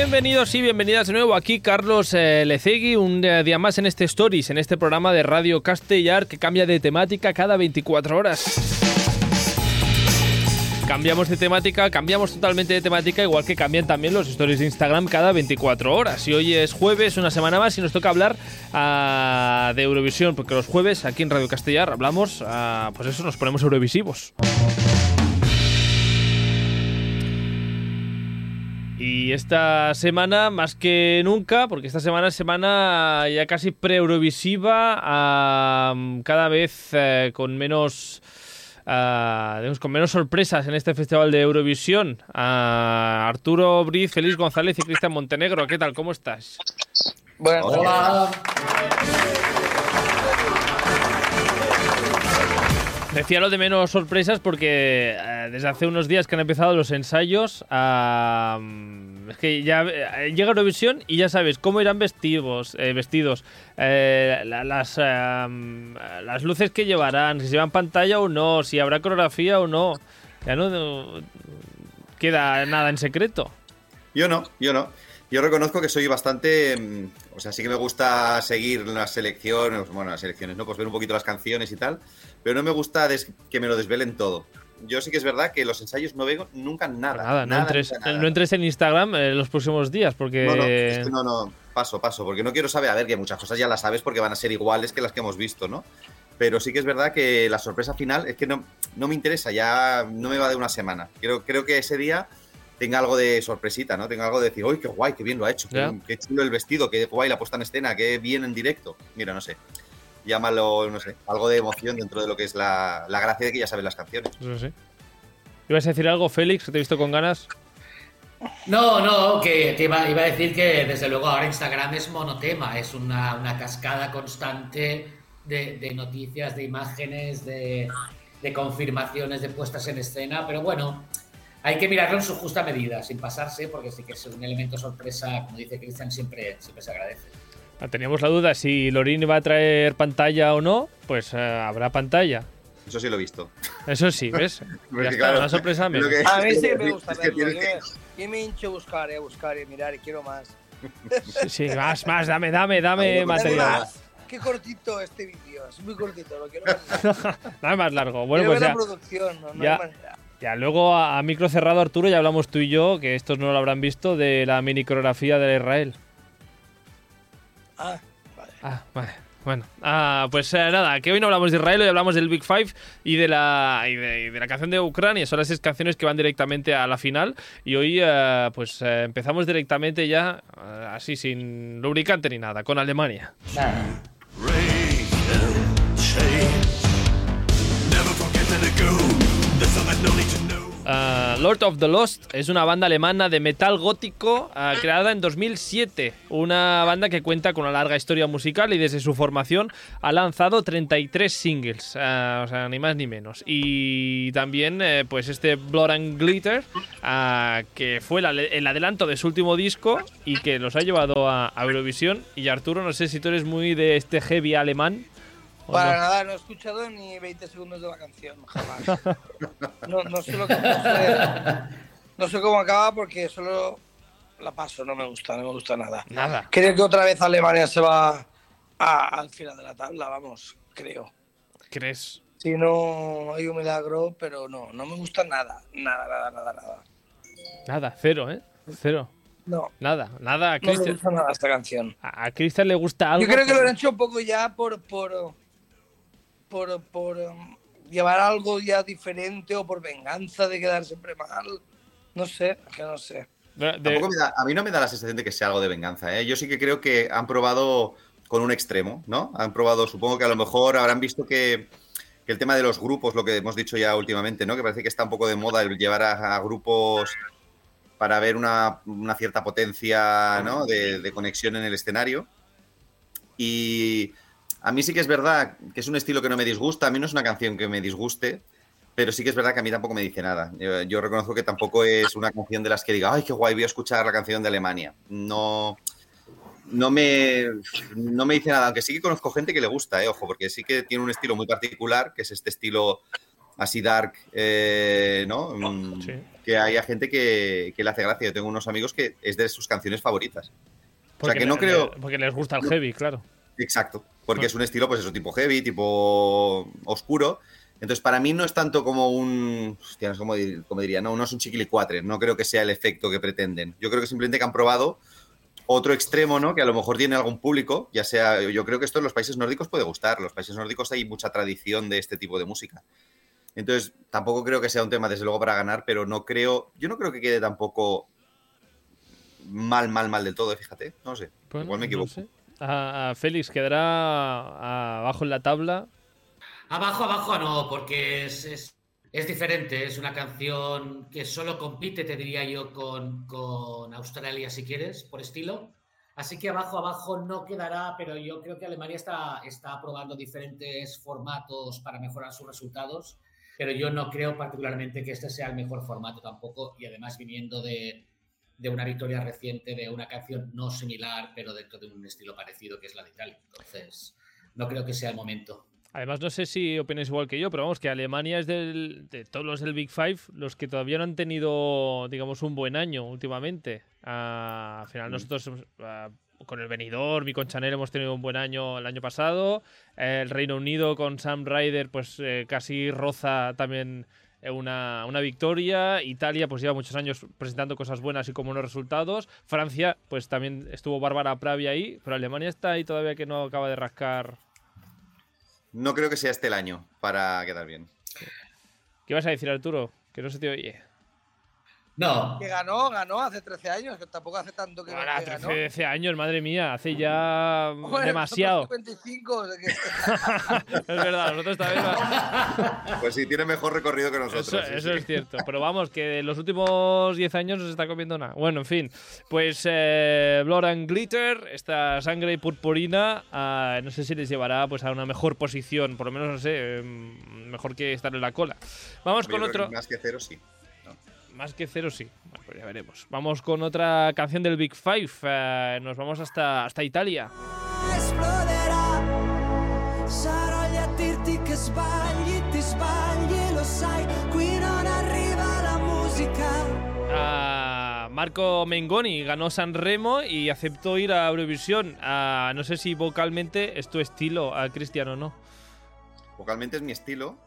Bienvenidos y bienvenidas de nuevo aquí Carlos eh, Lecegui, un eh, día más en este Stories, en este programa de Radio Castellar que cambia de temática cada 24 horas. Cambiamos de temática, cambiamos totalmente de temática, igual que cambian también los stories de Instagram cada 24 horas. Y hoy es jueves, una semana más, y nos toca hablar ah, de Eurovisión, porque los jueves aquí en Radio Castellar hablamos, ah, pues eso, nos ponemos eurovisivos. Y esta semana, más que nunca, porque esta semana es semana ya casi pre-eurovisiva, ah, cada vez eh, con menos ah, digamos, con menos sorpresas en este festival de Eurovisión. a Arturo Briz, Félix González y Cristian Montenegro. ¿Qué tal? ¿Cómo estás? Bueno, Hola. Decía lo de menos sorpresas porque eh, desde hace unos días que han empezado los ensayos, ah, es que ya eh, llega Eurovisión y ya sabes cómo irán vestidos, eh, vestidos eh, la- las, las luces que llevarán, si llevan pantalla o no, si habrá coreografía o no. Ya no, no queda nada en secreto. yo no, yo no. Yo reconozco que soy bastante. mm, O sea, sí que me gusta seguir las selecciones, bueno, las selecciones, ¿no? Pues ver un poquito las canciones y tal, pero no me gusta que me lo desvelen todo. Yo sí que es verdad que los ensayos no veo nunca nada. Nada, no, entres, nada. no entres en Instagram en los próximos días porque... No, no, es que no, no, paso, paso, porque no quiero saber, a ver, que muchas cosas ya las sabes porque van a ser iguales que las que hemos visto, ¿no? Pero sí que es verdad que la sorpresa final es que no, no me interesa, ya no me va de una semana. Creo, creo que ese día tenga algo de sorpresita, ¿no? Tenga algo de decir, ¡uy, qué guay, qué bien lo ha hecho! Qué, qué chulo el vestido, qué guay la puesta en escena, qué bien en directo! Mira, no sé. Llámalo, no sé, algo de emoción dentro de lo que es la, la gracia de que ya saben las canciones. Eso sí. ¿Ibas a decir algo, Félix, que te he visto con ganas? No, no, que, que iba, iba a decir que desde luego ahora Instagram es monotema, es una, una cascada constante de, de noticias, de imágenes, de, de confirmaciones, de puestas en escena, pero bueno, hay que mirarlo en su justa medida, sin pasarse, porque sí que es un elemento sorpresa, como dice Cristian, siempre, siempre se agradece. Ah, Teníamos la duda si Lorín va a traer pantalla o no, pues eh, habrá pantalla. Eso sí lo he visto. Eso sí, ¿ves? Porque, ya está, claro, una sorpresa lo menos. que- A mí sí me gusta Es que verlo. Yo, que- yo me hincho a buscar, eh, a buscar y mirar y quiero más. Sí, sí, más, más, dame, dame, dame material. Más. Qué cortito este vídeo, es muy cortito, lo quiero ver. Dame más largo. Bueno, quiero pues ya, la producción, no, no ya. hay manera. ya luego a, a micro cerrado, Arturo, ya hablamos tú y yo, que estos no lo habrán visto, de la mini coreografía de Israel. Ah, vale. Ah, vale. Bueno, ah, pues eh, nada, que hoy no hablamos de Israel, hoy hablamos del Big Five y de la y de, y de la canción de Ucrania. Son las seis canciones que van directamente a la final. Y hoy, eh, pues eh, empezamos directamente ya, eh, así sin lubricante ni nada, con Alemania. Rain Ah, Lord of the Lost es una banda alemana de metal gótico ah, creada en 2007. Una banda que cuenta con una larga historia musical y desde su formación ha lanzado 33 singles, ah, ni más ni menos. Y también, eh, pues, este Blood and Glitter, que fue el adelanto de su último disco y que los ha llevado a Eurovisión. Y Arturo, no sé si tú eres muy de este heavy alemán. Para no. nada, no he escuchado ni 20 segundos de la canción, jamás. No, no sé lo que no sé, no sé cómo acaba porque solo la paso, no me gusta, no me gusta nada. Nada. Creo que otra vez Alemania se va a- al final de la tabla, vamos, creo. ¿Crees? Si no hay un milagro, pero no, no me gusta nada, nada, nada, nada, nada. Nada, cero, ¿eh? Cero. No, Nada, nada. no me Cristian- gusta nada esta canción. A Cristian le gusta algo. Yo creo que lo han hecho un poco ya por por por, por um, llevar algo ya diferente o por venganza de quedar siempre mal. No sé, que no sé. de- me da- a mí no me da la sensación de que sea algo de venganza. ¿eh? Yo sí que creo que han probado con un extremo, ¿no? Han probado, supongo que a lo mejor habrán visto que, que el tema de los grupos, lo que hemos dicho ya últimamente, ¿no? Que parece que está un poco de moda el llevar a, a grupos para ver una, una cierta potencia, ¿no? De, de conexión en el escenario. Y a mí sí que es verdad que es un estilo que no me disgusta. A mí no es una canción que me disguste. Pero sí que es verdad que a mí tampoco me dice nada. Yo, yo reconozco que tampoco es una canción de las que diga, ay, qué guay, voy a escuchar la canción de Alemania. No, no, me, no me dice nada, aunque sí que conozco gente que le gusta, eh, ojo, porque sí que tiene un estilo muy particular, que es este estilo así dark, eh, ¿no? Mm, Sí. que haya gente que, que le hace gracia. Yo tengo unos amigos que es de sus canciones favoritas. O sea, que no le- creo... Porque les gusta el heavy, claro. Exacto, porque Ah. es un estilo, pues eso, tipo heavy, tipo oscuro. Entonces, para mí no es tanto como un. Hostia, no dir- cómo diría, no, no es un chiquilicuatre. No creo que sea el efecto que pretenden. Yo creo que simplemente que han probado otro extremo, ¿no? Que a lo mejor tiene algún público, ya sea. Yo creo que esto en los países nórdicos puede gustar. Los países nórdicos hay mucha tradición de este tipo de música. Entonces, tampoco creo que sea un tema, desde luego, para ganar, pero no creo. Yo no creo que quede tampoco mal, mal, mal del todo, fíjate. No sé. Bueno, Igual me no equivoco. sé. A, Félix quedará abajo en la tabla. Abajo, abajo no, porque es, es, es diferente. Es una canción que solo compite, te diría yo, con, con Australia, si quieres, por estilo. Así que abajo, abajo no quedará, pero yo creo que Alemania está, está probando diferentes formatos para mejorar sus resultados. Pero yo no creo particularmente que este sea el mejor formato tampoco. Y además viniendo de, de una victoria reciente de una canción no similar, pero dentro de un estilo parecido, que es la de Italia. Entonces, no creo que sea el momento. Además, no sé si opináis igual que yo, pero vamos, que Alemania es del, de todos los del Big Five los que todavía no han tenido, digamos, un buen año últimamente. Ah, al final, nosotros ah, con el Benidorm y con Chanel hemos tenido un buen año el año pasado. El Reino Unido con Sam Ryder, pues eh, casi roza también una, una victoria. Italia, pues lleva muchos años presentando cosas buenas y como buenos resultados. Francia, pues también estuvo Bárbara Pravi ahí, pero Alemania está ahí todavía que no acaba de rascar. No creo que sea este el año para quedar bien. ¿Qué vas a decir, Arturo? Que no se te oye. No, Que ganó, ganó hace 13 años, que tampoco hace tanto que, Ahora, que 13, ganó. 13 años, madre mía, hace ya Bueno, demasiado. nosotros 55, o sea que- es verdad, nosotros también. Pues sí, tiene mejor recorrido que nosotros. Eso, sí, eso sí. es cierto. Pero vamos, que en los últimos 10 años no se está comiendo nada. Bueno, en fin. Pues eh, Blood and Glitter, esta sangre purpurina, ah, no sé si les llevará pues a una mejor posición. Por lo menos, no sé, em, mejor que estar en la cola. Vamos Yo con otro. Más que cero, sí. Más que cero, sí. Bueno, pues ya veremos. Vamos con otra canción del Big Five. Eh, nos vamos hasta, hasta Italia. Ah, Marco Mengoni ganó San Remo y aceptó ir a Eurovisión. Ah, no sé si vocalmente es tu estilo, a Cristiano o no. Vocalmente es mi estilo,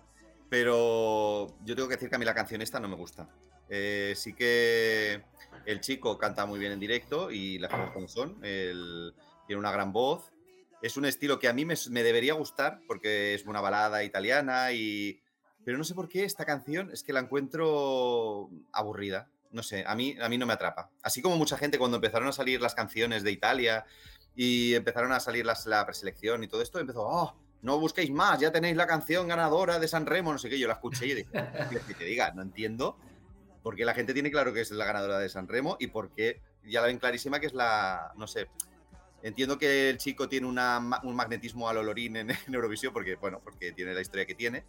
pero yo tengo que decir que a mí la canción esta no me gusta. Eh, sí que el chico canta muy bien en directo y las cosas como son. Tiene una gran voz. Es un estilo que a mí me, me debería gustar porque es una balada italiana y... Pero no sé por qué esta canción es que la encuentro aburrida. No sé, a mí, a mí no me atrapa. Así como mucha gente cuando empezaron a salir las canciones de Italia y empezaron a salir las, la preselección y todo esto, empezó, oh, no busquéis más, ya tenéis la canción ganadora de San Remo, no sé qué. Yo la escuché y dije, "Tío, que te diga, no entiendo por qué la gente tiene claro que es la ganadora de San Remo y por qué ya la ven clarísima que es la, no sé. Entiendo que el chico tiene un magnetismo al olorín en, Eurovisión porque, bueno, porque tiene la historia que tiene.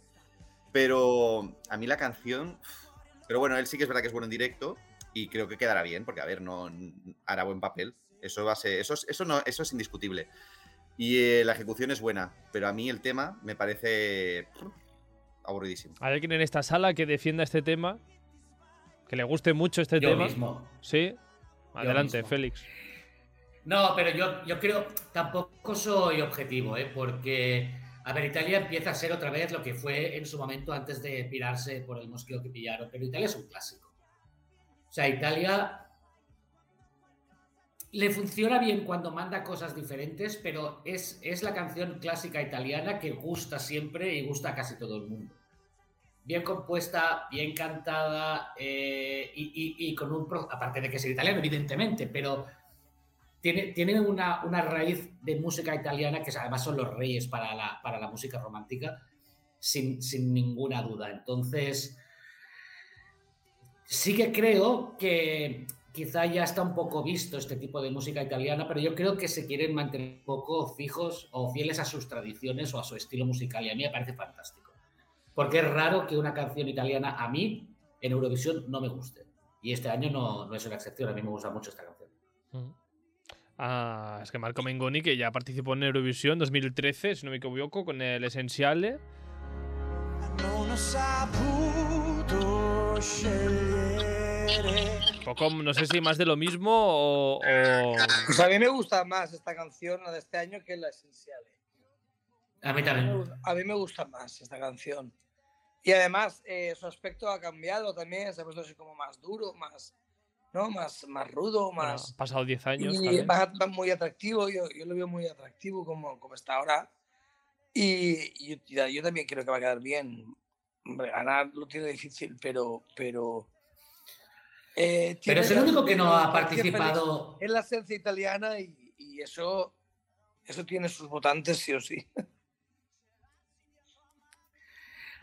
Pero a mí la canción. Pero bueno, él sí que es verdad que es bueno en directo y creo que quedará bien, porque a ver, no hará buen papel. Eso va. Eso, es- eso, no, eso es indiscutible. Y eh, la ejecución es buena, pero a mí el tema me parece aburridísimo. ¿Hay alguien en esta sala que defienda este tema? Que le guste mucho este yo tema. mismo. Sí. Adelante, mismo. Félix. No, pero yo, yo creo, tampoco soy objetivo, ¿eh? porque, a ver, Italia empieza a ser otra vez lo que fue en su momento antes de pirarse por el mosqueo que pillaron, pero Italia es un clásico. O sea, Italia le funciona bien cuando manda cosas diferentes, pero es, es la canción clásica italiana que gusta siempre y gusta a casi todo el mundo. Bien compuesta, bien cantada eh, y, y- con un... Aparte de que es italiano, evidentemente, pero tiene, tiene una, una raíz de música italiana que además son los reyes para la, para la música romántica, sin, sin ninguna duda. Entonces, sí que creo que quizá ya está un poco visto este tipo de música italiana, pero yo creo que se quieren mantener un poco fijos o fieles a sus tradiciones o a su estilo musical y a mí me parece fantástico. Porque es raro que una canción italiana a mí en Eurovisión no me guste. Y este año no, no es una excepción, a mí me gusta mucho esta canción. Mm. Ah, es que Marco Mengoni, que ya participó en Eurovisión 2013, si no me equivoco, con el Essenziale. Non poco, no sé si más de lo mismo o. o- Pues a mí me gusta más esta canción, la de este año, que la esencial. A mí también. A mí me gusta más esta canción. Y además, eh, su aspecto ha cambiado también, se ha puesto así como más duro, más, ¿no? más, más rudo, bueno, más, han pasado 10 años. y más, más muy atractivo. Yo, yo lo veo muy atractivo como, como está ahora. Y, y yo, yo también creo que va a quedar bien. Hombre, ganar lo tiene difícil, pero. Pero, eh, Pero es el único que no ha participado. Es la esencia italiana y, y eso, eso tiene sus votantes, sí o sí.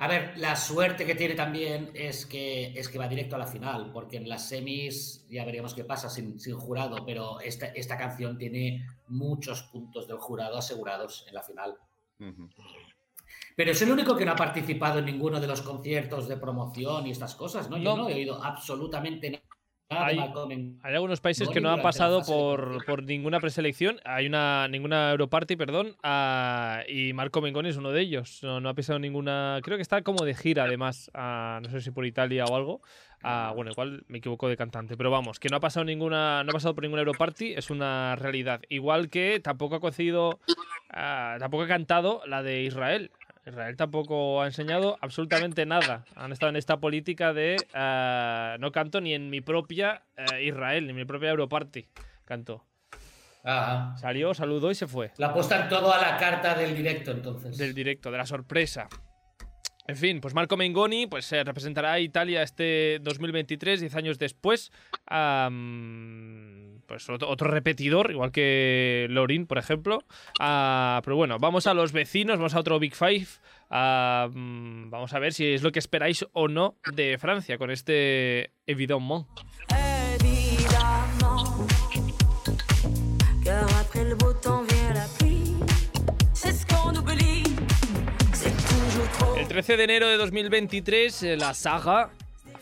A ver, la suerte que tiene también es que, es que va directo a la final, porque en las semis ya veríamos qué pasa sin, sin jurado, pero esta, esta canción tiene muchos puntos del jurado asegurados en la final. Ujú. Pero es el único que no ha participado en ninguno de los conciertos de promoción y estas cosas, ¿no? Yo No. no he oído absolutamente nada Hay- Hay algunos países que no han pasado por, por ninguna preselección. Hay una ninguna Europarty, perdón. y Marco Mengoni es uno de ellos. No, no ha pisado ninguna. Creo que está como de gira, además. ah, no sé si por Italia o algo. Bueno, igual me equivoco de cantante. Pero vamos, que no ha pasado ninguna. No ha pasado por ninguna Europarty, es una realidad. Igual que tampoco ha conseguido. tampoco ha cantado la de Israel. Israel tampoco ha enseñado absolutamente nada. Han estado en esta política de ah, no canto ni en mi propia eh, Israel, ni en mi propia Europarty. Canto. Ajá. Salió, saludó y se fue. La apuestan todo a la carta del directo, entonces. Del directo, de la sorpresa. En fin, pues Marco Mengoni pues, eh, representará a Italia este 2023, 10 años después. Pues otro, repetidor, igual que Lorin, por ejemplo. Ah, pero bueno, vamos a los vecinos, vamos a otro Big Five. Vamos a ver si es lo que esperáis o no de Francia con este Evidemment. 13 de enero de 2023, eh, la saga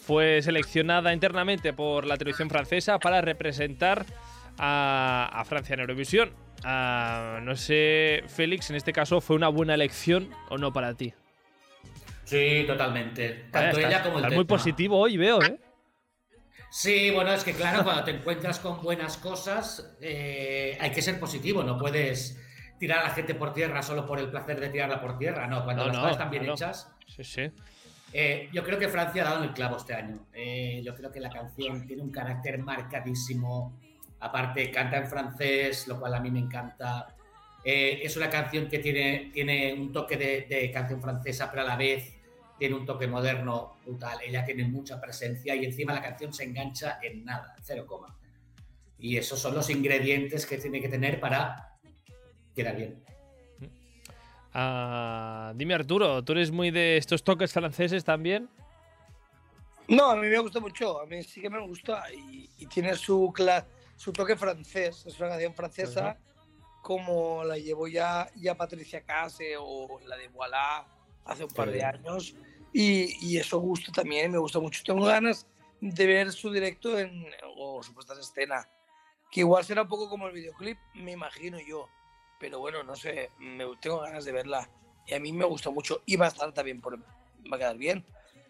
fue seleccionada internamente por la televisión francesa para representar a, a Francia en Eurovisión. Ah, no sé, Félix, en este caso, ¿fue una buena elección o no para ti? Sí, totalmente. Vaya, Tanto estás- ella como el estás muy positivo hoy, veo, ¿eh? Sí, bueno, es que claro, cuando te encuentras con buenas cosas, eh, hay que ser positivo, no puedes tirar a la gente por tierra solo por el placer de tirarla por tierra, no, cuando No, las no, cosas están bien no, hechas. Sí, sí. Eh, yo creo que Francia ha dado en el clavo este año. Eh, yo creo que la canción tiene un carácter marcadísimo. Aparte, canta en francés, lo cual a mí me encanta. Eh, es una canción que tiene, tiene un toque de, de canción francesa, pero a la vez tiene un toque moderno brutal. Ella tiene mucha presencia y encima la canción se engancha en nada, cero coma. Y esos son los ingredientes que tiene que tener para quedar bien. Ah, dime, Arturo, ¿tú eres muy de estos toques franceses también? No, a mí me gusta mucho, a mí sí que me gusta y, y tiene su, cla- su toque francés, es una canción francesa como la llevó ya, ya Patricia Case o la de Voilà hace un par de años y, y eso gusta también, me gusta mucho. Tengo ganas de ver su directo en, o su puesta en escena, que igual será un poco como el videoclip, me imagino yo, pero bueno, no sé, me, tengo ganas de verla y a mí me gusta mucho y va a estar también, por, va a quedar bien.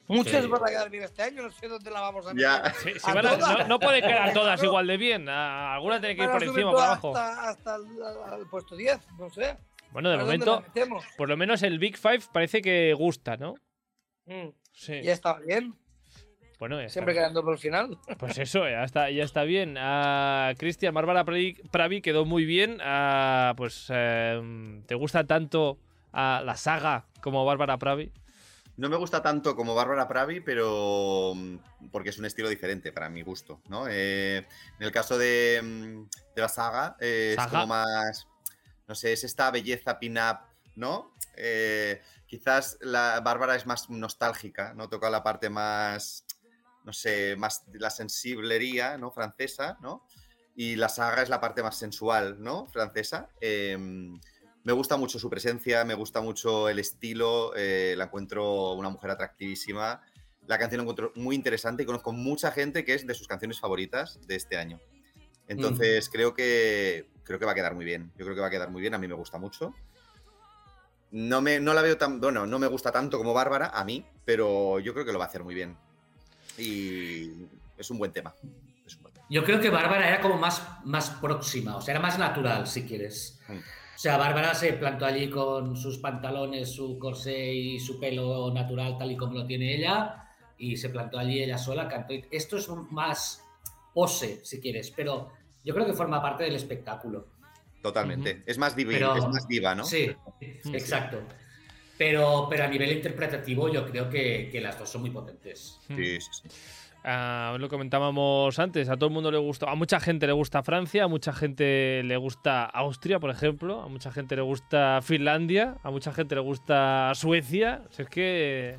Muchas Sí. van a quedar bien este año, no sé dónde la vamos a. Sí, sí, todas. no, no pueden quedar todas igual de bien. alguna tiene que ir por encima o por abajo. Hasta, hasta el, al puesto 10, no sé. Bueno, de ¿A dónde momento, por lo menos el Big Five parece que gusta, ¿no? Mm, Sí. Ya está bien, Bueno, ya está. siempre quedando por el final. Pues eso, ya está, ya está bien. Cristian, Bárbara Pravi, quedó muy bien. Pues, eh, ¿te gusta tanto la saga como Bárbara Pravi? No me gusta tanto como Bárbara Pravi, pero mm, porque es un estilo diferente para mi gusto, ¿no? Eh, en el caso de, mm, de la saga, eh, es como más, no sé, es esta belleza pin-up, ¿no? Eh, quizás la Bárbara es más nostálgica, ¿no? Toca la parte más, no sé, más la sensiblería, ¿no? Francesa, ¿no? Y la saga es la parte más sensual, ¿no? Francesa. Eh, me gusta mucho su presencia, me gusta mucho el estilo, eh, la encuentro una mujer atractivísima. La canción la encuentro muy interesante y conozco mucha gente que es de sus canciones favoritas de este año. Entonces creo que creo que va a quedar muy bien. Yo creo que va a quedar muy bien. A mí me gusta mucho. No, me, no la veo tan. Bueno, no me gusta tanto como Bárbara, a mí, pero yo creo que lo va a hacer muy bien. Y es un buen tema. Es un buen tema. Yo creo que Bárbara era como más, más próxima, o sea, era más natural, si quieres. Mm. O sea, Bárbara se plantó allí con sus pantalones, su corsé y su pelo natural, tal y como lo tiene ella, y se plantó allí ella sola, cantó. Esto es más pose, si quieres, pero yo creo que forma parte del espectáculo. Totalmente. Es más Pero- es más diva, ¿no? Sí, exacto. Pero, pero a nivel interpretativo yo creo que, que las dos son muy potentes. Sí, sí, sí. Ah, lo comentábamos antes, a todo el mundo le gusta, a mucha gente le gusta Francia, a mucha gente le gusta Austria, por ejemplo, a mucha gente le gusta Finlandia, a mucha gente le gusta Suecia. O sea, es que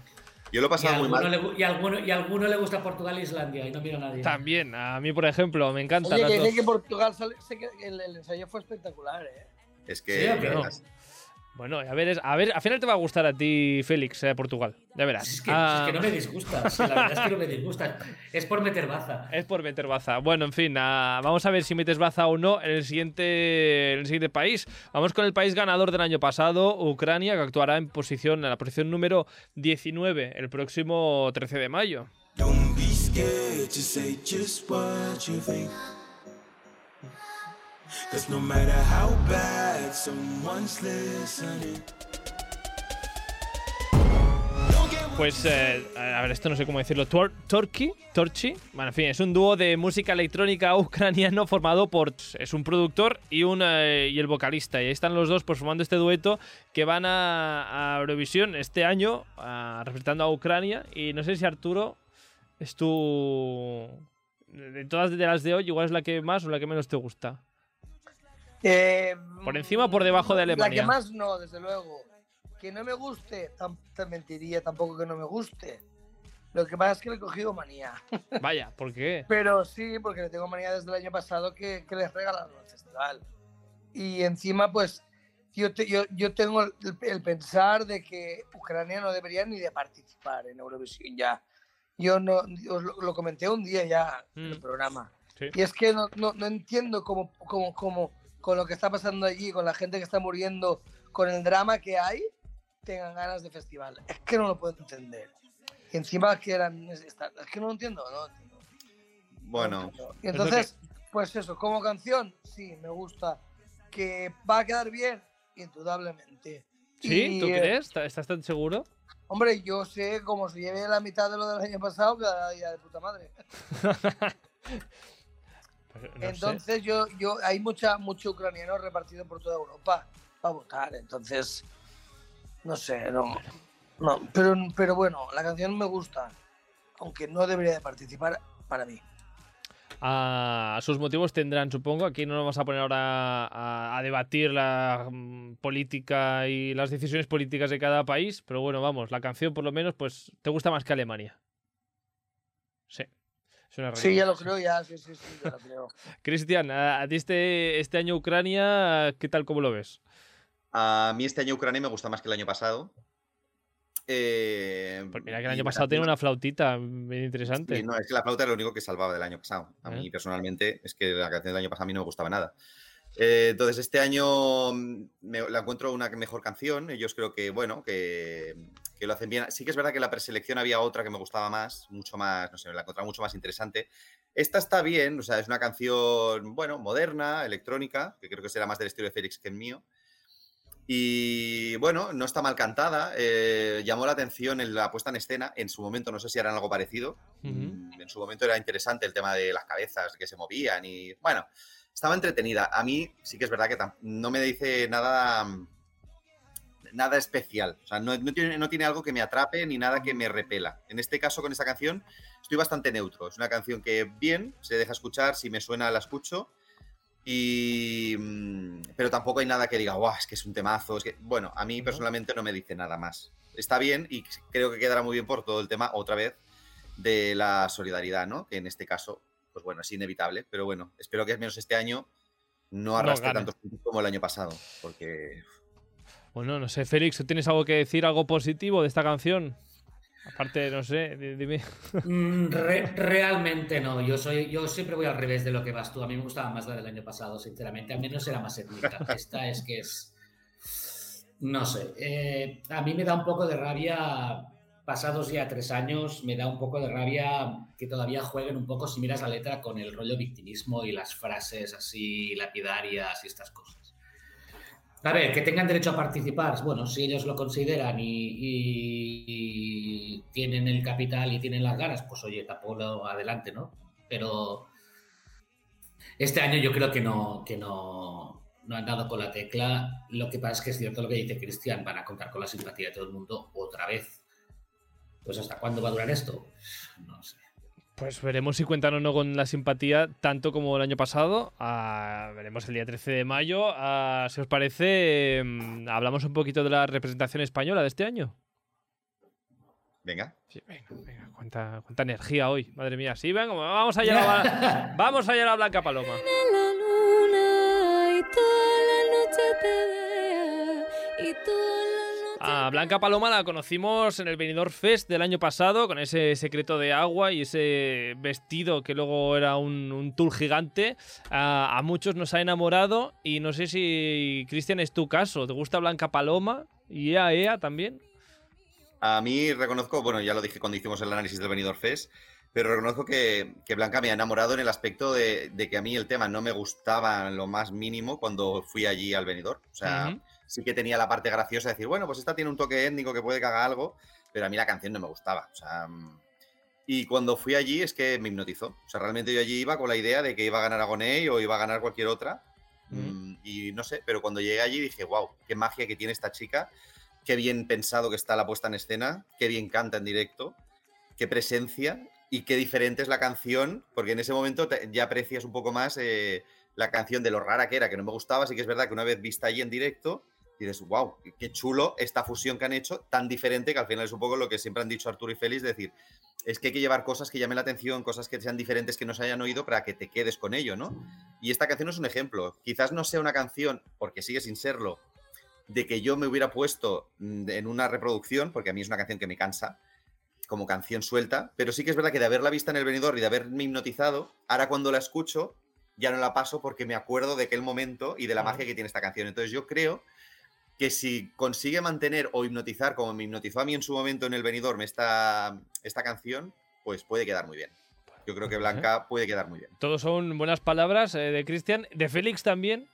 Yo lo he pasado muy mal. le, y, a alguno, y a alguno le gusta Portugal e Islandia y no miro a nadie. también, a mí, por ejemplo, me encanta. Oye, que que Portugal sale, sé que el, el ensayo fue espectacular, ¿eh? Es Sí, que. ¿o qué no? Bueno, a ver, es- a ver, al final te va a gustar a ti, Félix, eh, Portugal. Ya verás. Es que, Ah, es que no me disgusta, sí, la verdad es que no me disgusta. Es por meter baza. Es por meter baza. Bueno, en fin, ah, vamos a ver si metes baza o no en el siguiente, en el siguiente país. Vamos con el país ganador del año pasado, Ucrania, que actuará en posición, en la posición número 19 el próximo 13 de mayo. Don't be Pues, eh, a ver, esto no sé cómo decirlo. Tor Torchi. Bueno, en fin, es un dúo de música electrónica ucraniano formado por. Es un productor y, un, eh, y el vocalista. Y ahí están los dos pues, formando este dueto que van a, a Eurovisión este año, ah, representando a Ucrania. Y no sé si Arturo es tu. De todas las de hoy, igual es la que más o la que menos te gusta. Eh, ¿Por encima o por debajo de La Alemania? que más no, desde luego. Que no me guste, te mentiría tampoco que no me guste. Lo que pasa es que le he cogido manía. Vaya, ¿por qué? Pero sí, porque le tengo manía desde el año pasado que, que les regalaron el festival. Y encima, pues, yo, te- yo, yo tengo el, el pensar de que Ucrania no debería ni de participar en Eurovisión ya. Yo no, os lo, lo comenté un día ya en el Mm. programa. Sí. Y es que no, no, no entiendo cómo, cómo, cómo, con lo que está pasando allí, con la gente que está muriendo, con el drama que hay, tengan ganas de festival. Es que no lo puedo entender. Y encima que eran... Es que no lo entiendo, no entiendo. Bueno, Y entonces, pues eso, como canción, sí, me gusta. Que va a quedar bien, indudablemente. ¿Sí? Y, ¿Tú eh, crees? ¿Estás- ¿Estás tan seguro? Hombre, yo sé, como se lleve la mitad de lo del año pasado, quedaría de puta madre. Sé. entonces, yo, yo, hay mucha, mucho ucraniano repartido por toda Europa para votar. Entonces, no sé, no. No, pero, pero bueno, la canción me gusta. Aunque no debería de participar para mí. a sus motivos tendrán, supongo. Aquí no nos vamos a poner ahora a, a debatir la mm, política y las decisiones políticas de cada país, pero bueno, vamos, la canción por lo menos, pues, te gusta más que Alemania. Sí. Es una Sí, ya lo creo, ya, sí, sí, sí, ya lo creo. Cristian, a, a ti este, este año Ucrania, ¿qué tal, cómo lo ves? a mí este año Ucrania me gusta más que el año pasado. Eh, Pues mira que el año pasado tenía canción- una flautita bien interesante. Sí, no, es que la flauta era lo único que salvaba del año pasado. A ¿Eh? mí personalmente es que la canción del año pasado a mí no me gustaba nada. Eh, entonces este año mm, me- la encuentro una mejor canción. Ellos creo que, bueno, que, que lo hacen bien. Sí que es verdad que en la preselección había otra que me gustaba más, mucho más, no sé, la encontraba mucho más interesante. Esta está bien, o sea, es una canción, bueno, moderna, electrónica, que creo que será más del estilo de Félix que el mío. Y bueno, no está mal cantada. eh, llamó la atención en la puesta en escena. En su momento, no sé si harán algo parecido. Mm, En su momento era interesante el tema de las cabezas que se movían y bueno, estaba entretenida. A mí sí que es verdad que no me dice nada nada especial. O sea, no, no tiene, no tiene algo que me atrape ni nada que me repela. En este caso, con esta canción, estoy bastante neutro. Es una canción que bien, se deja escuchar, si me suena la escucho. Y, mm, pero tampoco hay nada que diga, guau, es que es un temazo. Es que, bueno, a mí personalmente no me dice nada más. Está bien y creo que quedará muy bien por todo el tema, otra vez, de la solidaridad, ¿no? Que en este caso, pues bueno, es inevitable. Pero bueno, espero que al menos este año no arrastre tantos puntos como el año pasado. Porque Bueno, no sé, Félix, ¿tú tienes algo que decir, algo positivo de esta canción? Aparte, no sé, di- dime. Mm, re- realmente no. Yo soy, yo siempre voy al revés de lo que vas tú. A mí me gustaba más la del año pasado, sinceramente. Al menos era más étnica. Esta es que es. No sé. eh, a mí me da un poco de rabia pasados ya tres años, me da un poco de rabia que todavía jueguen un poco, si miras la letra, con el rollo victimismo y las frases así lapidarias y estas cosas. A ver, que tengan derecho a participar, bueno, si ellos lo consideran y, y- y tienen el capital y tienen las ganas, pues oye, tampoco adelante, ¿no? Pero este año yo creo que no, que no, no han dado con la tecla. Lo que pasa es que es cierto lo que dice Cristian, van a contar con la simpatía de todo el mundo otra vez. Pues ¿hasta cuándo va a durar esto? No sé. Pues veremos si cuentan o no con la simpatía tanto como el año pasado. Ah, veremos el día 13 de mayo. Ah, si os parece, mm, hablamos un poquito de la representación española de este año. Venga. Sí, venga, venga, cuánta, cuánta energía hoy, madre mía. Sí, venga, vamos allá a la, vamos allá a la Blanca Paloma. en la luna y toda la noche te vea y toda A Blanca Paloma la conocimos en el Benidorm Fest del año pasado con ese secreto de agua y ese vestido que luego era un, un tul gigante. A, a muchos nos ha enamorado y no sé si, Cristian, es tu caso. ¿Te gusta Blanca Paloma? ¿Y Ea Ea también? A mí reconozco, bueno, ya lo dije cuando hicimos el análisis del Benidorm Fest, pero reconozco que, que Blanca me ha enamorado en el aspecto de, de que a mí el tema no me gustaba lo más mínimo cuando fui allí al Benidorm. O sea. Sí que tenía la parte graciosa de decir, bueno, pues esta tiene un toque étnico que puede que haga algo, pero a mí la canción no me gustaba. O sea, mm, y cuando fui allí es que me hipnotizó. O sea, realmente yo allí iba con la idea de que iba a ganar Agoney o iba a ganar cualquier otra. Mm, Y no sé, pero cuando llegué allí dije, wow, qué magia que tiene esta chica, qué bien pensado que está la puesta en escena, qué bien canta en directo, qué presencia y qué diferente es la canción, porque en ese momento ya aprecias un poco más eh, la canción de lo rara que era, que no me gustaba, sí que es verdad que una vez vista allí en directo, dices, wow, qué chulo esta fusión que han hecho, tan diferente que al final es un poco lo que siempre han dicho Arturo y Félix, decir, es que hay que llevar cosas que llamen la atención, cosas que sean diferentes, que no se hayan oído para que te quedes con ello, ¿no? Y esta canción es un ejemplo. Quizás no sea una canción, porque sigue sin serlo, de que yo me hubiera puesto mm, en una reproducción, porque a mí es una canción que me cansa, como canción suelta, pero sí que es verdad que de haberla vista en el venidor y de haberme hipnotizado, ahora cuando la escucho ya no la paso porque me acuerdo de aquel momento y de la magia que tiene esta canción. Entonces yo creo que si consigue mantener o hipnotizar como me hipnotizó a mí en su momento en el venidor esta, esta canción, pues puede quedar muy bien. Yo creo que Blanca puede quedar muy bien. Todos son buenas palabras eh, de Cristian. De Félix también.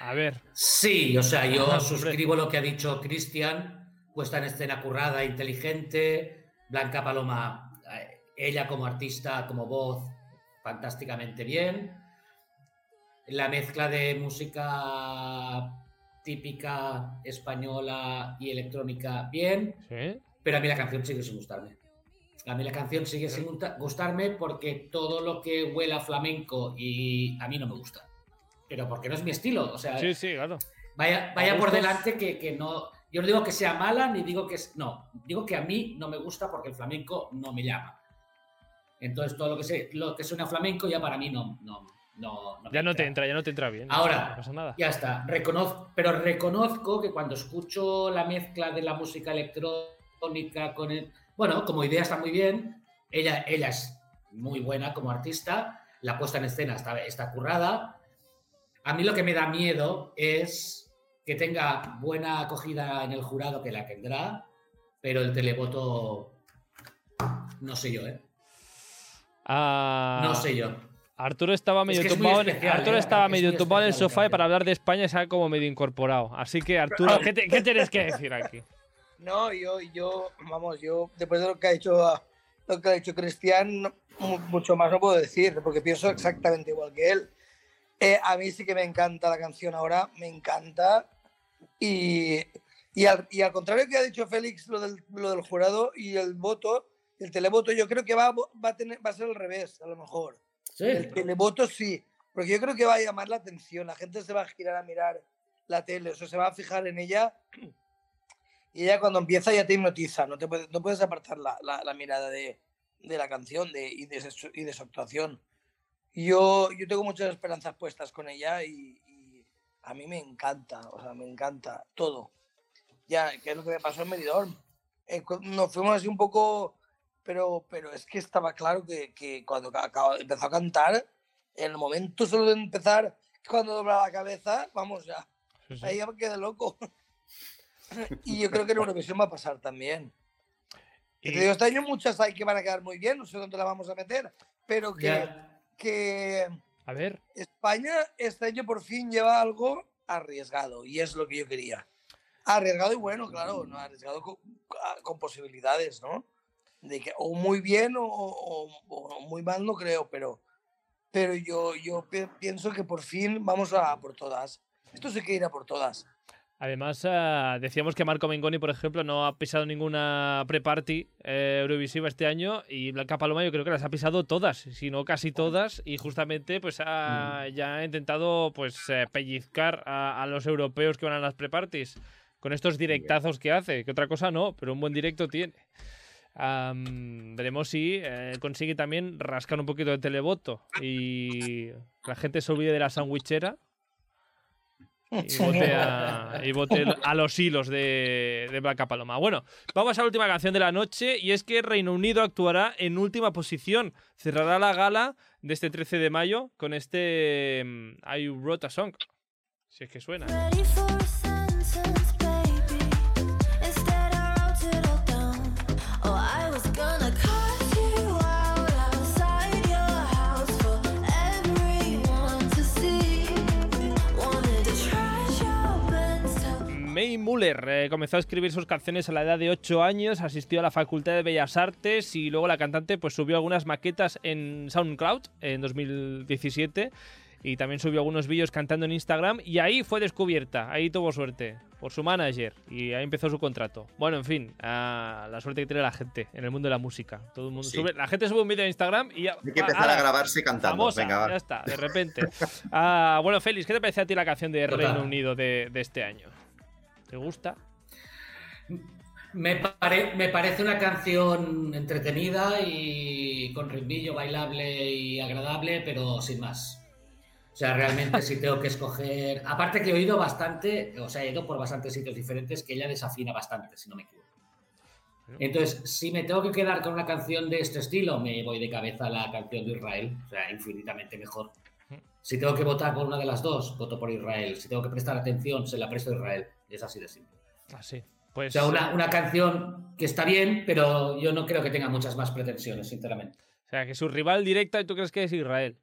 A ver. Sí, o sea, yo Hombre. suscribo lo que ha dicho Cristian, puesta en escena currada, inteligente, Blanca Paloma, eh, ella como artista, como voz, fantásticamente bien. La mezcla de música típica española y electrónica, bien, ¿Sí? pero a mí la canción sigue sin gustarme. A mí la canción sigue sin gusta- gustarme porque todo lo que huela flamenco y a mí no me gusta. Pero porque no es mi estilo. O sea, Sí, sí, claro. Vaya, vaya por delante que, que no. Yo no digo que sea mala, ni digo que es. No, digo que a mí no me gusta porque el flamenco no me llama. Entonces, todo lo que sé, lo que suena flamenco ya para mí no. no, no, no Ya no te entra, ya no te entra bien. Ahora, No pasa nada. Ya está. Reconozco, pero reconozco que cuando escucho la mezcla de la música electrónica con el. Bueno, como idea está muy bien. Ella, ella es muy buena como artista. La puesta en escena está, está currada. A mí lo que me da miedo es que tenga buena acogida en el jurado, que la tendrá, pero el televoto. No sé yo, ¿eh? Ah, No sé yo. Arturo estaba medio que es muy tumbado, en- especial, Arturo ¿eh? estaba Es medio tumbado en el la sofá y para hablar de España se ha como medio incorporado. Así que Arturo, ¿qué, te- qué tienes que decir aquí? No, yo, yo, vamos, yo, después de lo que ha dicho, lo que ha dicho Cristian, mucho más no puedo decir, porque pienso exactamente igual que él. Eh, a mí sí que me encanta la canción ahora, me encanta. Y, y, al, y al contrario que ha dicho Félix, lo del, lo del jurado y el voto, el televoto, yo creo que va, va, a tener, va a ser al revés, a lo mejor. Sí. El televoto sí, porque yo creo que va a llamar la atención, la gente se va a girar a mirar la tele, o sea, se va a fijar en ella y ella cuando empieza ya te hipnotiza, no, te puedes, no puedes apartar la, la- la mirada de, de la canción de, y, de y de su actuación. Yo, yo tengo muchas esperanzas puestas con ella y, y a mí me encanta, o sea, me encanta todo. Ya, que es lo que me pasó en Medidorm. Eh, nos fuimos así un poco, pero, pero es que estaba claro que, que cuando empezó a cantar, en el momento solo de empezar, cuando dobla la cabeza, vamos ya, Sí, sí. ahí ya me quedé loco. Y yo creo que en Eurovisión va a pasar también. Y Y- te digo, este año muchas hay que van a quedar muy bien, no sé dónde la vamos a meter, pero que, Ya. que A ver, España este año por fin lleva algo arriesgado y es lo que yo quería. Arriesgado y bueno, claro, no arriesgado con, con posibilidades, ¿no? De que o muy bien o, o- o muy mal no creo, pero, pero yo, yo pi- pienso que por fin vamos a por todas. Esto sí que ir a por todas. Además, ah, decíamos que Marco Mengoni, por ejemplo, no ha pisado ninguna pre-party eh, Eurovisiva este año y Blanca Paloma yo creo que las ha pisado todas, si no casi todas, y justamente pues ha, ya ha intentado pues eh, pellizcar a, a los europeos que van a las pre-parties con estos directazos que hace, que otra cosa no, pero un buen directo tiene. Veremos si eh, consigue también rascar un poquito de televoto y la gente se olvide de la sandwichera y vote, a, y vote a los hilos de, de Blanca Paloma. Bueno, vamos a la última canción de la noche y es que Reino Unido actuará en última posición. Cerrará la gala de este 13 de mayo con este mm, I Wrote a Song. Si es que suena. May Muller eh, comenzó a escribir sus canciones a la edad de 8 años, asistió a la Facultad de Bellas Artes y luego la cantante pues subió algunas maquetas en SoundCloud en 2017 y también subió algunos vídeos cantando en Instagram y ahí fue descubierta, ahí tuvo suerte por su manager y ahí empezó su contrato. Bueno, en fin, ah, la suerte que tiene la gente en el mundo de la música. Todo el mundo Sí. sube, la gente sube un vídeo en Instagram y ya Hay que empezar ¡ala! a grabarse cantando. Famosa, Venga, ya está, de repente. Ah, bueno, Félix, ¿qué te parece a ti la canción de. Reino Unido de, de este año? ¿Te gusta? Me, pare- me parece una canción entretenida y con ritmillo bailable y agradable, pero sin más. O sea, realmente si tengo que escoger... Aparte que he oído bastante, o sea, he ido por bastantes sitios diferentes, que ella desafina bastante, si no me equivoco. Entonces, si me tengo que quedar con una canción de este estilo, me voy de cabeza a la canción de Israel, o sea, infinitamente mejor. Si tengo que votar por una de las dos, voto por Israel. Si tengo que prestar atención, se la presto a Israel. Es así de simple. Así. O Pues sea, una, una canción que está bien, pero yo no creo que tenga muchas más pretensiones, sinceramente. o sea, que su rival directa, ¿y tú crees que es Israel?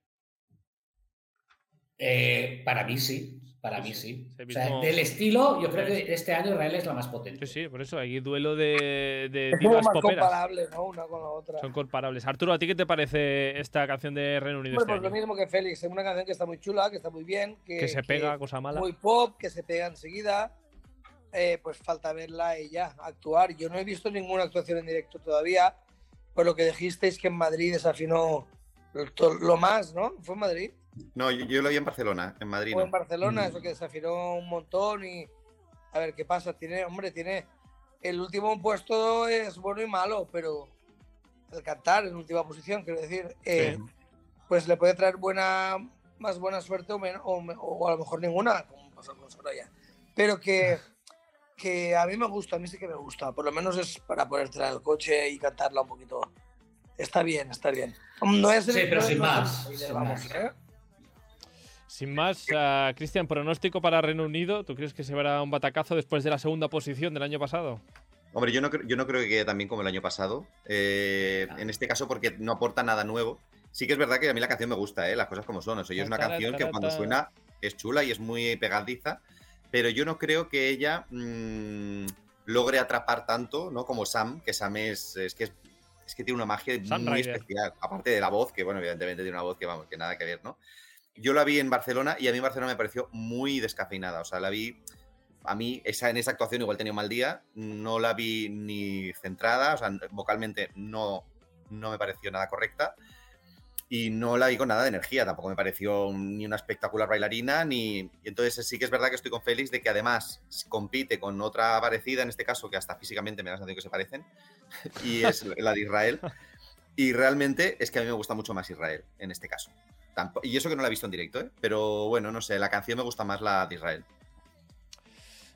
Eh, para mí sí, para mí sí. Ese O sea, mismo- del estilo, yo creo que este año Israel es la más potente. Sí, sí, por eso hay duelo de, de divas más poperas. comparable, ¿no? Una con la otra. Son comparables. Arturo, ¿a ti qué te parece esta canción de Reino Unido Bueno, este pues lo año? mismo que Félix, es una canción que está muy chula, que está muy bien, que, Que se pega, cosa mala. muy pop, que se pega enseguida. Eh, pues falta verla a ella actuar. Yo no he visto ninguna actuación en directo todavía, por lo que dijisteis que en Madrid desafinó lo, lo más, ¿no? ¿Fue en Madrid? No, yo, yo lo vi en Barcelona, en Madrid. No. en Barcelona, Mm. eso que desafinó un montón y a ver qué pasa. Tiene, hombre, tiene el último puesto es bueno y malo, pero el cantar en última posición, quiero decir, eh, pues le puede traer buena, más buena suerte o, menos, o, o a lo mejor ninguna, como pasó con Soraya. Pero que, que a mí me gusta, a mí sí que me gusta. Por lo menos es para ponértela en el coche y cantarla un poquito. Está bien, está bien. No es el- Sí, pero no sin no es el más, sin vamos, más. ¿eh? Sin más, ah, Cristian, pronóstico para Reino Unido. ¿Tú crees que se verá un batacazo después de la segunda posición del año pasado? Hombre, yo no, yo no creo que quede tan bien como el año pasado. eh. En este caso, porque no aporta nada nuevo. Sí que es verdad que a mí la canción me gusta, ¿eh? las cosas como son. O sea, yo es una canción que cuando suena es chula y es muy pegadiza, pero yo no creo que ella mm, logre atrapar tanto, ¿no? Como Sam, que Sam es, es que es, es que tiene una magia Sam muy Ryder. especial. Aparte de la voz, que bueno, evidentemente tiene una voz que vamos, que nada que ver, ¿no? Yo la vi en Barcelona y a mí Barcelona me pareció muy descafeinada. O sea, la vi. A mí, esa, en esa actuación igual tenía un mal día. No la vi ni centrada. O sea, vocalmente no, no me pareció nada correcta. Y no la vi con nada de energía. Tampoco me pareció ni una espectacular bailarina. Ni... Entonces, sí que es verdad que estoy con Félix de que además compite con otra parecida, en este caso, que hasta físicamente me da la sensación que se parecen. Y es la de Israel. Y realmente es que a mí me gusta mucho más Israel en este caso. Tampo- y eso que no la he visto en directo, ¿eh? Pero bueno, no sé, la canción me gusta más la de Israel.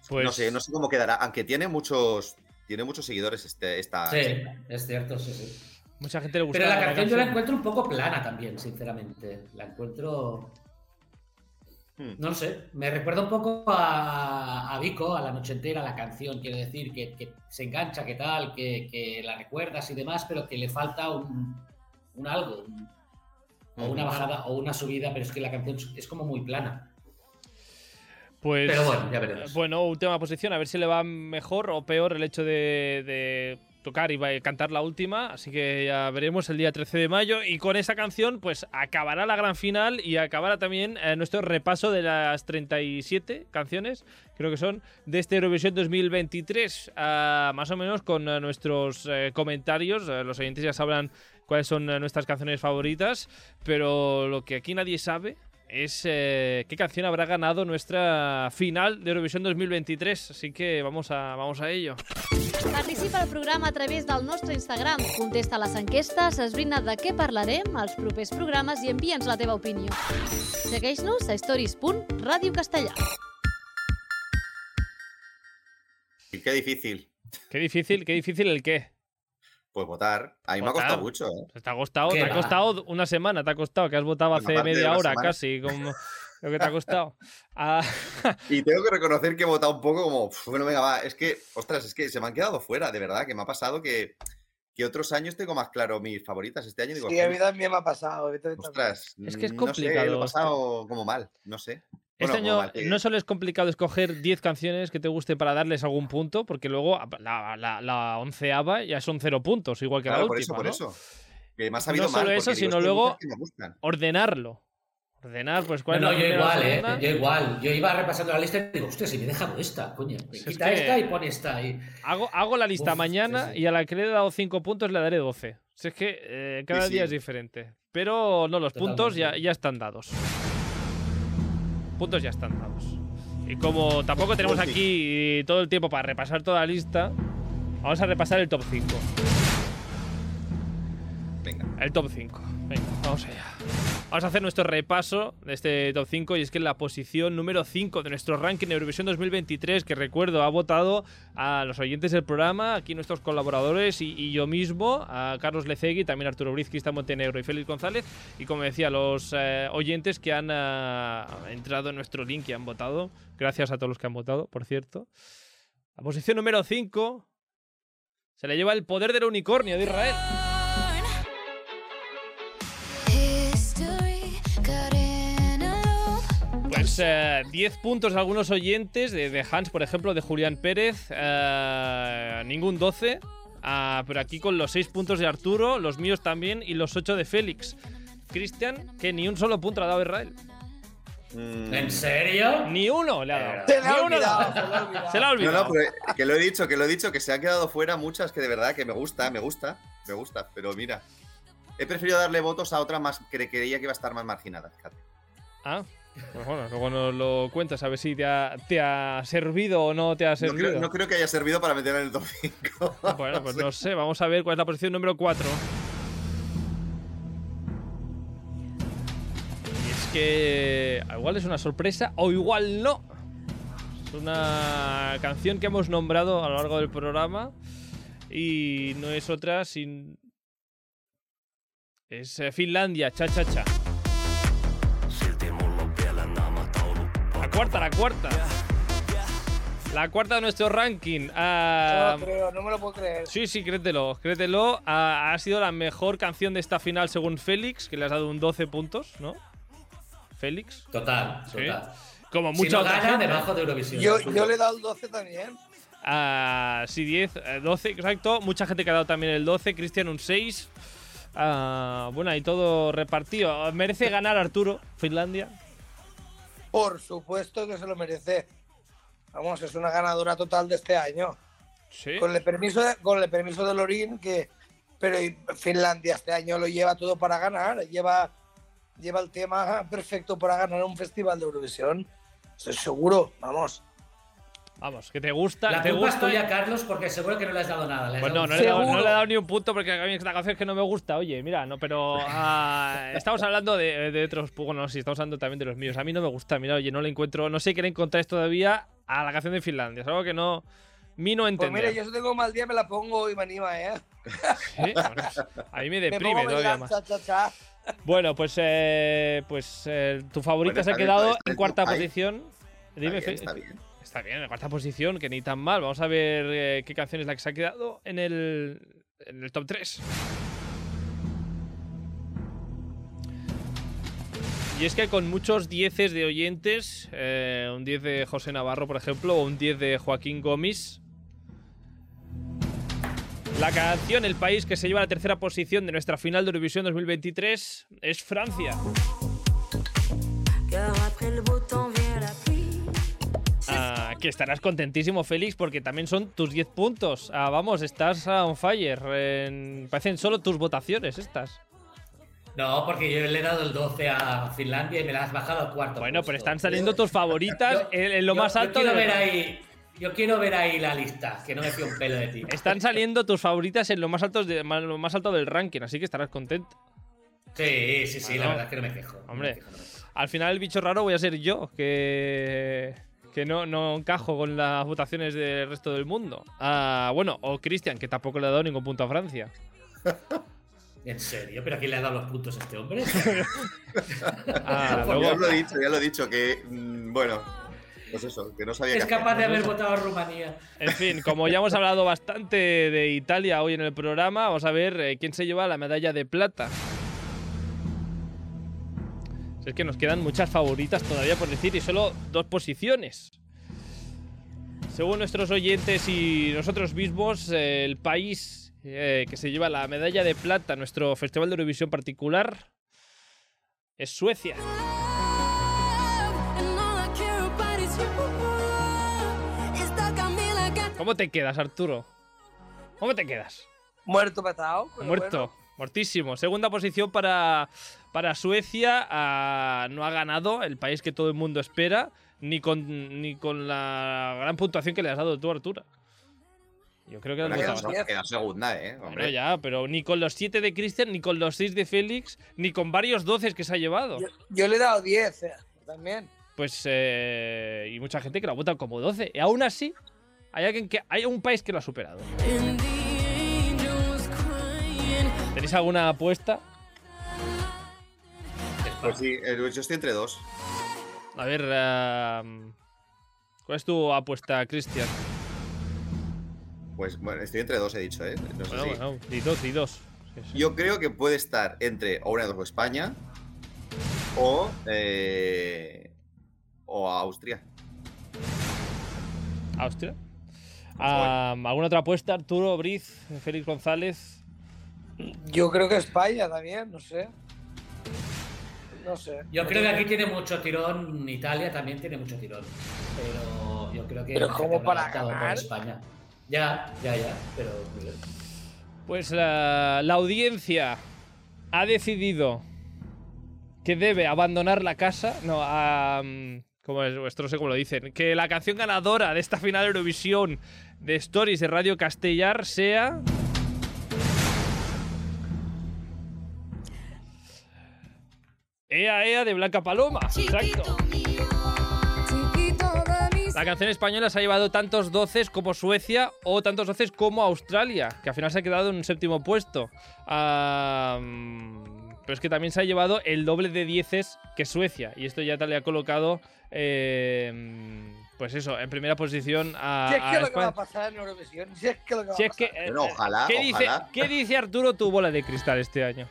Pues, No sé, no sé cómo quedará, aunque tiene muchos, tiene muchos seguidores este, esta. Sí, es cierto, sí, sí. Mucha gente le gusta. Pero la canción yo la encuentro un poco plana también, sinceramente. La encuentro. No lo sé, me recuerda un poco a, a Vico, a la noche entera, la canción, quiero decir, que, que se engancha, que tal, que, que la recuerdas y demás, pero que le falta un, un algo, un- o una bajada o una subida, pero es que la canción es como muy plana. Pues, Pero bueno, ya veremos. Bueno, última posición, a ver si le va mejor o peor el hecho de, de tocar y cantar la última. Así que ya veremos el día 13 de mayo. Y con esa canción, pues acabará la gran final y acabará también eh, nuestro repaso de las 37 canciones, creo que son, de este Eurovisión 2023. ah, más o menos con eh, nuestros eh, comentarios. Los oyentes ya sabrán cuáles son eh, nuestras canciones favoritas. Pero lo que aquí nadie sabe es eh, qué canción habrá ganado nuestra final de Eurovisión 2023. Así que vamos a, vamos a ello. Participa al programa a través del nostre Instagram. Contesta les enquestes, esbrina de què parlarem als propers programes i envia'ns la teva opinió. Segueix-nos a stories.radiocastellà. Y qué difícil. Qué difícil, qué difícil el qué. Pues votar. A mí me ha costado mucho, ¿eh? Te ha costado, ¿Qué te ha costado una semana, te ha costado, que has votado hace media hora semana. casi, como lo que te ha costado. Ah, Y tengo que reconocer que he votado un poco como, "Uf, bueno, venga, va, es que, ostras, es que se me han quedado fuera, de verdad, que me ha pasado que, que otros años tengo más claro mis favoritas. Este año digo, Sí, a mí también me ha pasado. ostras, Es que es complicado No sé, lo he pasado como mal, no sé. Este Bueno, año que- no solo es complicado escoger 10 canciones que te guste para darles algún punto, porque luego la, la, la onceava ya son cero puntos, igual que Claro, la por última. eso, por ¿no? eso. Que me ha No solo mal, eso, porque digo, sino luego- me. Ordenarlo. Ordenar, pues cuál No, es no, la yo igual, ¿eh? Yo igual. Yo iba repasando la lista y digo, hostia, si me he dejado esta, coño. Es Quita que- esta y pone esta ahí. Hago, hago la lista Uf, mañana sí, sí. y a la que le he dado 5 puntos le daré 12. Si es que eh, cada Sí, día es diferente. Pero no, los puntos ya, Totalmente. ya están dados. Puntos ya están dados. Y como tampoco tenemos Pues aquí todo el tiempo para repasar toda la lista, vamos a repasar el top 5. El top 5. Venga, vamos allá. Vamos a hacer nuestro repaso de este top 5 y es que la posición número 5 de nuestro ranking Eurovisión 2023, que recuerdo ha votado a los oyentes del programa, aquí nuestros colaboradores y, y yo mismo, a Carlos Lecegui, también Arturo Briz, Cristian Montenegro y Félix González, y como decía, los eh, oyentes que han ah, entrado en nuestro link y han votado. Gracias a todos los que han votado, por cierto. La posición número 5 se le lleva el poder del unicornio de Israel. Pues eh, 10 puntos de algunos oyentes, de, de Hans, por ejemplo, de Julián Pérez, eh, ningún 12. Ah, pero aquí con los 6 puntos de Arturo, los míos también, y los 8 de Félix. Cristian, que ni un solo punto le ha dado a Israel. Mm, ¿En serio? Ni uno le ha dado. Se le ha olvidado, dado. se le ha olvidado. Se le ha No, olvidado. no, pero que lo he dicho, que lo he dicho, que se han quedado fuera muchas que de verdad que me gusta, me gusta, me gusta, pero mira. He preferido darle votos a otra más que creía que iba a estar más marginada, fíjate. Ah, bueno, luego nos lo cuentas a ver si te ha, te ha servido o no te ha No servido. creo, no creo que haya servido para meter en el top 5. Bueno, pues no sé, vamos a ver cuál es la posición número 4. Y es que igual es una sorpresa o igual no. Es una canción que hemos nombrado a lo largo del programa y no es otra sin... Es eh, Finlandia, cha cha cha. Cuarta, la cuarta. La cuarta de nuestro ranking. Ah, No lo creo, no me lo puedo creer. Sí, sí, créetelo, créetelo. Ha, ha sido la mejor canción de esta final según Félix, que le has dado un 12 puntos, ¿no? Félix. Total, Sí. total. Como Si mucha no gana, gente. debajo de Eurovisión. Yo, yo le he dado el 12 también. Ah, sí, 10, eh, 12, exacto. Mucha gente que ha dado también el 12. Cristian un 6. Ah, bueno, ahí todo repartido. Merece ganar Arturo, Finlandia. Por supuesto que se lo merece. Vamos, es una ganadora total de este año. Sí. Con el permiso de, con el permiso de Lorín, que. Pero Finlandia este año lo lleva todo para ganar. Lleva, lleva el tema perfecto para ganar un festival de Eurovisión. Estoy seguro, vamos. Vamos, que te gusta. La te culpa es gusta. tuya, Carlos, porque seguro que no le has dado nada. le has Pues dado no, no le, he dado, Seguro. no le he dado ni un punto porque a mí esta canción es que no me gusta. Oye, mira, no, pero ah, estamos hablando de, de otros. pues, Bueno, sí, estamos hablando también de los míos. A mí no me gusta, mira, oye, no le encuentro. No sé qué le encontráis todavía a la canción de Finlandia. Es algo que no. Mi no Pues entender. mira, yo si tengo mal día me la pongo y me anima, ¿eh? Sí, bueno, pues, a mí me Me deprime a todavía más. cha, cha, cha. Bueno, pues, eh, pues eh, tu favorita Bueno, se ha bien, quedado en cuarta bien. posición. Está Dime, bien, Fe- está bien. Está bien, en cuarta posición, que ni tan mal. Vamos a ver eh, qué canción es la que se ha quedado en el, en el top 3. Y es que con muchos dieces de oyentes, eh, un 10 de José Navarro, por ejemplo, o un 10 de Joaquín Gomis, la canción, el país que se lleva la tercera posición de nuestra final de Eurovisión 2023 es Francia. La. Ah, que estarás contentísimo, Félix, porque también son tus 10 puntos. Ah, vamos, estás on fire. En- Parecen solo tus votaciones estas. No, porque yo le he dado el 12 a Finlandia y me la has bajado al cuarto. Bueno, pero están saliendo tus favoritas Yo- en, en lo yo- más yo alto quiero de ver ahí, Yo quiero ver ahí la lista, que no me fío un pelo de ti. Están saliendo tus favoritas en lo más alto, de, lo más alto del ranking, así que estarás contento. Sí, sí, sí, Ah, la no. verdad es que no me quejo. no me Hombre, quejo, no me quejo. al final el bicho raro voy a ser yo, que, que no, no encajo con las votaciones del resto del mundo. Ah, bueno, o Cristian, que tampoco le ha dado ningún punto a Francia. ¿En serio? ¿Pero a quién le ha dado los puntos a este hombre? Ah, Ya os lo he dicho, ya lo he dicho, que mm, bueno, pues eso, que no sabía es hacer. capaz de haber votado a Rumanía. En fin, como ya hemos hablado bastante de Italia hoy en el programa, vamos a ver eh, quién se lleva la medalla de plata. Es que nos quedan muchas favoritas todavía por decir y solo dos posiciones. Según nuestros oyentes y nosotros mismos, eh, el país eh, que se lleva la medalla de plata nuestro Festival de Eurovisión particular es Suecia. ¿Cómo te quedas, Arturo? ¿Cómo te quedas? Muerto petado. pero Muerto, bueno. Muertísimo. Segunda posición para, para Suecia. ah, no ha ganado el país que todo el mundo espera, ni con, ni con la gran puntuación que le has dado tú, Arturo. Yo creo que quedado, bastante. ha quedado segunda, eh. Bueno, Hombre. ya, pero ni con los 7 de Christian, ni con los 6 de Félix, ni con varios 12 que se ha llevado. Yo, yo le he dado 10 eh, también. Pues, eh, y mucha gente que lo ha votado como 12. Y aún así, hay, alguien que, hay un país que lo ha superado. ¿Tenéis alguna apuesta? Pues sí, yo estoy entre dos. A ver, ¿cuál es tu apuesta, Cristian? Pues bueno, estoy entre dos, he dicho, ¿eh? No sé Bueno, si- bueno, di dos, di dos. Sí, sí. Yo creo que puede estar entre o una de España o, eh, o Austria. ¿Austria? Ah, ¿Alguna otra apuesta, Arturo, Briz, Félix González? Yo creo que España también, no sé. No sé. Yo creo que aquí tiene mucho tirón, Italia también tiene mucho tirón. Pero yo creo que. Pero la ¿cómo gente habrá para ganar? España. Ya, ya, ya. Pero. Pues la, la audiencia ha decidido que debe abandonar la casa. No, a. mm, ¿Cómo es? Esto no sé cómo lo dicen. Que la canción ganadora de esta final de Eurovisión de Stories de Radio Castellar sea. Ea Ea de Blanca Paloma. Exacto. Chiquito de mis La canción española se ha llevado tantos doces como Suecia o tantos doces como Australia, que al final se ha quedado en un séptimo puesto. Pero es que también se ha llevado el doble de dieces que Suecia. Y esto ya te le ha colocado, eh, mm, pues eso, en primera posición a, Si es a que lo que va a pasar en Eurovisión, si es que lo que va Si a es que, pasar. eh, Bueno, ojalá, ¿qué, dice, ojalá. ¿Qué dice Arturo tu bola de cristal este año?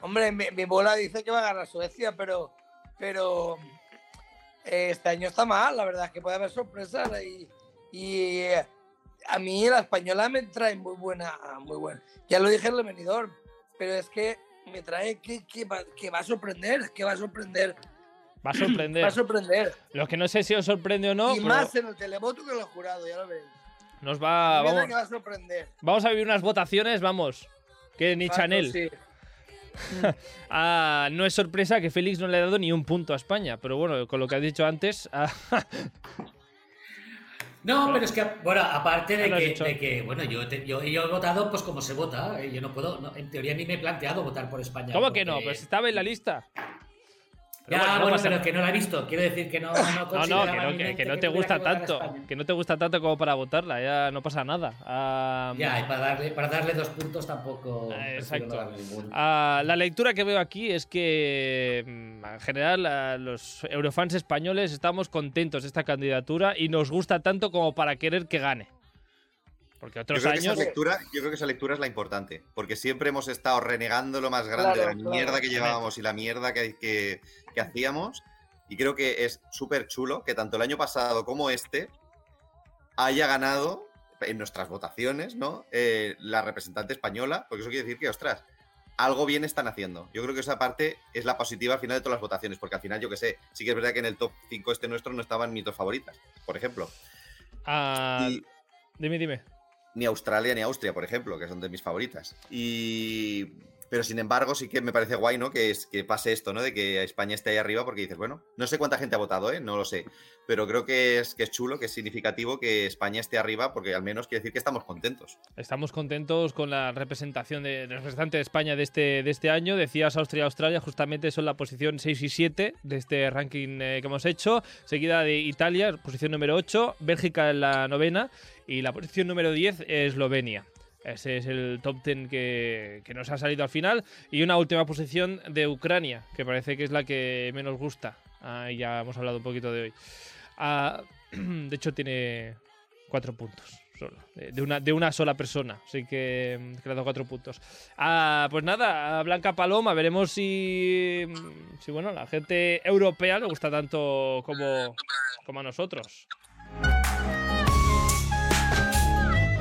Hombre, mi, mi bola dice que va a ganar Suecia, pero, pero eh, este año está mal, la verdad es que puede haber sorpresas y, y, eh, a mí la española me trae muy buena, muy buena. Ya lo dije en el venidor, pero es que me trae que, que, va, que va a sorprender, que va a sorprender, Va a sorprender. va a sorprender. Lo que no sé si os sorprende o no, y pero más en el televoto que en el jurado, ya lo veréis. nos va, vamos, va a sorprender. vamos a vivir unas votaciones, vamos. Que ni Chanel. sí. Ah, no es sorpresa que Félix no le ha dado ni un punto a España, pero bueno, con lo que has dicho antes, ah, No, pero es que, bueno, aparte de que, dicho. de que, bueno, yo, te- yo, yo he votado pues como se vota. eh, Yo no puedo, no, en teoría ni me he planteado votar por España. ¿cómo que no? Pues estaba en la lista. Pero ya, bueno, no bueno, pero que no la he visto. Quiero decir que no. No, No, no, que no, que, no te gusta tanto. Que no te gusta tanto como para votarla, ya no pasa nada. Ya, y para darle, para darle dos puntos tampoco. Exacto. Ah, la lectura que veo aquí es que mm, en general los eurofans españoles estamos contentos de esta candidatura y nos gusta tanto como para querer que gane. Porque Yo otros creo, que esa años... lectura, yo creo que esa lectura es la importante, porque siempre hemos estado renegando lo más grande Claro, de la claro. mierda que llevábamos y la mierda que, que- que hacíamos, y creo que es súper chulo que tanto el año pasado como este haya ganado en nuestras votaciones, ¿no? Eh, la representante española, porque eso quiere decir que, ostras, algo bien están haciendo. Yo creo que esa parte es la positiva al final de todas las votaciones, porque al final, yo que sé, sí que es verdad que en el top 5 este nuestro no estaban mis dos favoritas, por ejemplo. ah, Y- Dime, dime. Ni Australia ni Austria, por ejemplo, que son de mis favoritas. Y pero sin embargo, sí que me parece guay, ¿no? Que, es, que pase esto, ¿no? De que España esté ahí arriba, porque dices, bueno, no sé cuánta gente ha votado, ¿eh? No lo sé. Pero creo que es, que es chulo, que es significativo que España esté arriba, porque al menos quiere decir que estamos contentos. Estamos contentos con la representación de, representante de España de este, de este año. Decías Austria Australia, justamente son la posición 6 y 7 de este ranking eh, que hemos hecho. Seguida de Italia, posición número 8. Bélgica en la novena. Y la posición número 10, Eslovenia. Ese es el top 10 que, que nos ha salido al final. Y una última posición de Ucrania, que parece que es la que menos gusta. Ah, ya hemos hablado un poquito de hoy. Ah, de hecho, tiene cuatro puntos solo. De una, de una sola persona. Así que, mm, que le ha dado cuatro puntos. Ah, pues nada, Blanca Paloma, veremos si, mm, si bueno, la gente europea le gusta tanto como, como a nosotros.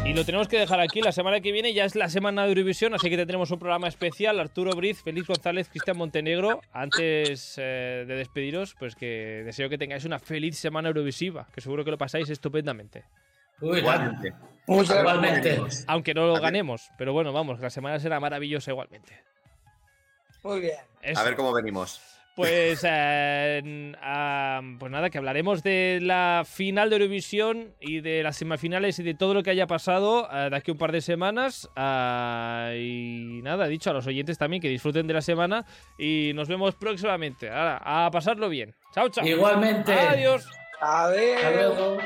Y lo tenemos que dejar aquí. La semana que viene ya es la semana de Eurovisión, así que tendremos un programa especial. Arturo Briz, Félix González, Cristian Montenegro. Antes eh, de despediros, pues que deseo que tengáis una feliz semana Eurovisiva, que seguro que lo pasáis estupendamente. Uy, Igualmente. Muchas Igualmente. Aunque no lo ganemos, pero bueno, vamos, la semana será maravillosa igualmente. Muy bien. Eso. A ver cómo venimos. Pues, eh, ah, pues nada, que hablaremos de la final de Eurovisión y de las semifinales y de todo lo que haya pasado eh, de aquí a un par de semanas. Ah, y nada, dicho a los oyentes también que disfruten de la semana y nos vemos próximamente. Ahora, a pasarlo bien. Chao, chao. Igualmente. Adiós. Adiós. Hasta luego.